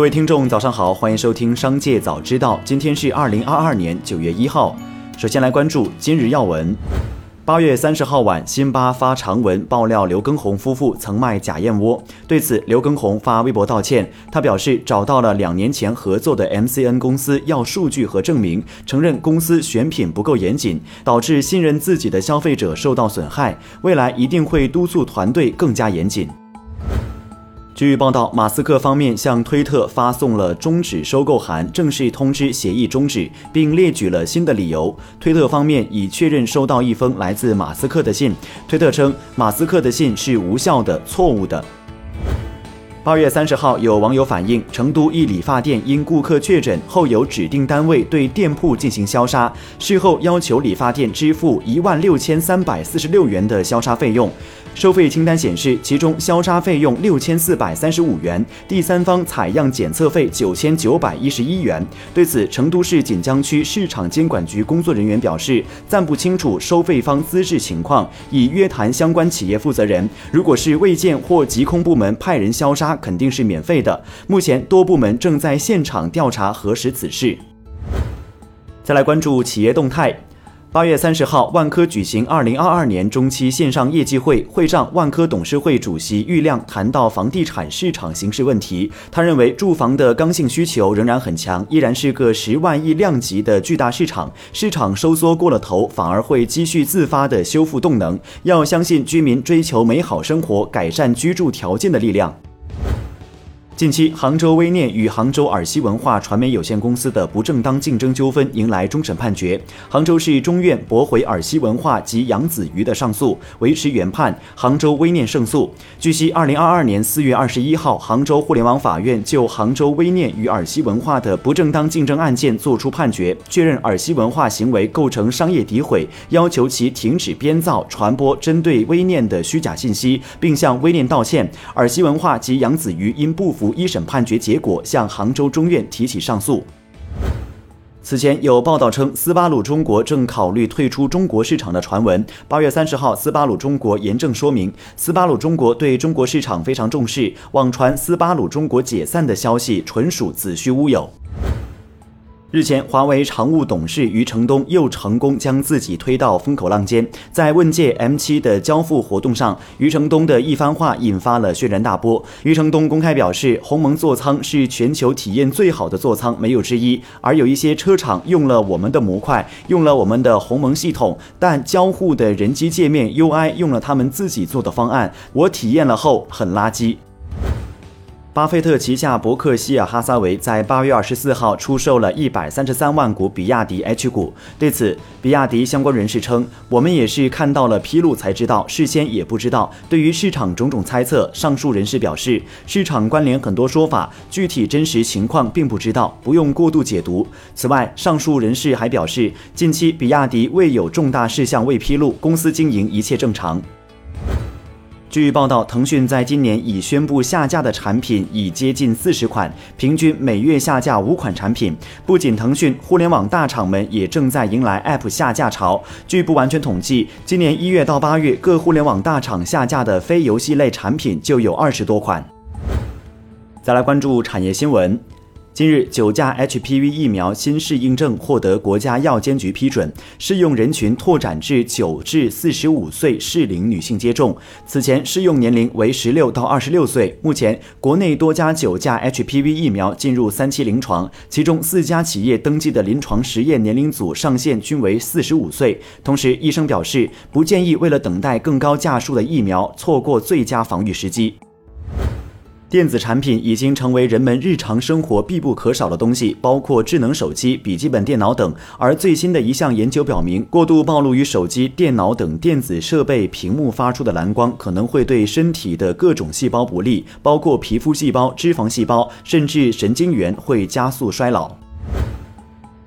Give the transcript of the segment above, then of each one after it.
各位听众，早上好，欢迎收听《商界早知道》。今天是二零二二年九月一号。首先来关注今日要闻。八月三十号晚，辛巴发长文爆料刘畊宏夫妇曾卖假燕窝。对此，刘畊宏发微博道歉。他表示找到了两年前合作的 MCN 公司要数据和证明，承认公司选品不够严谨，导致信任自己的消费者受到损害。未来一定会督促团队更加严谨。据报道，马斯克方面向推特发送了终止收购函，正式通知协议终止，并列举了新的理由。推特方面已确认收到一封来自马斯克的信。推特称，马斯克的信是无效的、错误的。八月三十号，有网友反映，成都一理发店因顾客确诊后，由指定单位对店铺进行消杀，事后要求理发店支付一万六千三百四十六元的消杀费用。收费清单显示，其中消杀费用六千四百三十五元，第三方采样检测费九千九百一十一元。对此，成都市锦江区市场监管局工作人员表示，暂不清楚收费方资质情况，已约谈相关企业负责人。如果是卫健或疾控部门派人消杀，肯定是免费的。目前多部门正在现场调查核实此事。再来关注企业动态。八月三十号，万科举行二零二二年中期线上业绩会，会上，万科董事会主席郁亮谈到房地产市场形势问题。他认为，住房的刚性需求仍然很强，依然是个十万亿量级的巨大市场。市场收缩过了头，反而会积蓄自发的修复动能。要相信居民追求美好生活、改善居住条件的力量。近期，杭州微念与杭州尔西文化传媒有限公司的不正当竞争纠纷迎来终审判决。杭州市中院驳回尔西文化及杨子瑜的上诉，维持原判，杭州微念胜诉。据悉，二零二二年四月二十一号，杭州互联网法院就杭州微念与尔西文化的不正当竞争案件作出判决，确认尔西文化行为构成商业诋毁，要求其停止编造、传播针对微念的虚假信息，并向微念道歉。尔西文化及杨子瑜因不服。一审判决结果，向杭州中院提起上诉。此前有报道称，斯巴鲁中国正考虑退出中国市场的传闻。八月三十号，斯巴鲁中国严正说明，斯巴鲁中国对中国市场非常重视，网传斯巴鲁中国解散的消息纯属子虚乌有。日前，华为常务董事余承东又成功将自己推到风口浪尖。在问界 M7 的交付活动上，余承东的一番话引发了轩然大波。余承东公开表示，鸿蒙座舱是全球体验最好的座舱，没有之一。而有一些车厂用了我们的模块，用了我们的鸿蒙系统，但交互的人机界面 UI 用了他们自己做的方案，我体验了后很垃圾。巴菲特旗下伯克希尔哈撒韦在八月二十四号出售了一百三十三万股比亚迪 H 股。对此，比亚迪相关人士称：“我们也是看到了披露才知道，事先也不知道。”对于市场种种猜测，上述人士表示，市场关联很多说法，具体真实情况并不知道，不用过度解读。此外，上述人士还表示，近期比亚迪未有重大事项未披露，公司经营一切正常。据报道，腾讯在今年已宣布下架的产品已接近四十款，平均每月下架五款产品。不仅腾讯，互联网大厂们也正在迎来 App 下架潮。据不完全统计，今年一月到八月，各互联网大厂下架的非游戏类产品就有二十多款。再来关注产业新闻。近日，九价 HPV 疫苗新适应症获得国家药监局批准，适用人群拓展至九至四十五岁适龄女性接种。此前适用年龄为十六到二十六岁。目前，国内多家九价 HPV 疫苗进入三期临床，其中四家企业登记的临床实验年龄组上限均为四十五岁。同时，医生表示不建议为了等待更高价数的疫苗，错过最佳防御时机。电子产品已经成为人们日常生活必不可少的东西，包括智能手机、笔记本电脑等。而最新的一项研究表明，过度暴露于手机、电脑等电子设备屏幕发出的蓝光，可能会对身体的各种细胞不利，包括皮肤细胞、脂肪细胞，甚至神经元，会加速衰老。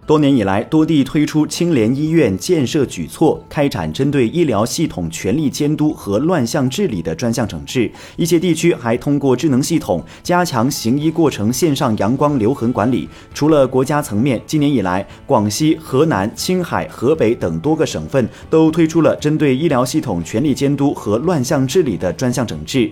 多年以来，多地推出清廉医院建设举措，开展针对医疗系统权力监督和乱象治理的专项整治。一些地区还通过智能系统加强行医过程线上阳光留痕管理。除了国家层面，今年以来，广西、河南、青海、河北等多个省份都推出了针对医疗系统权力监督和乱象治理的专项整治。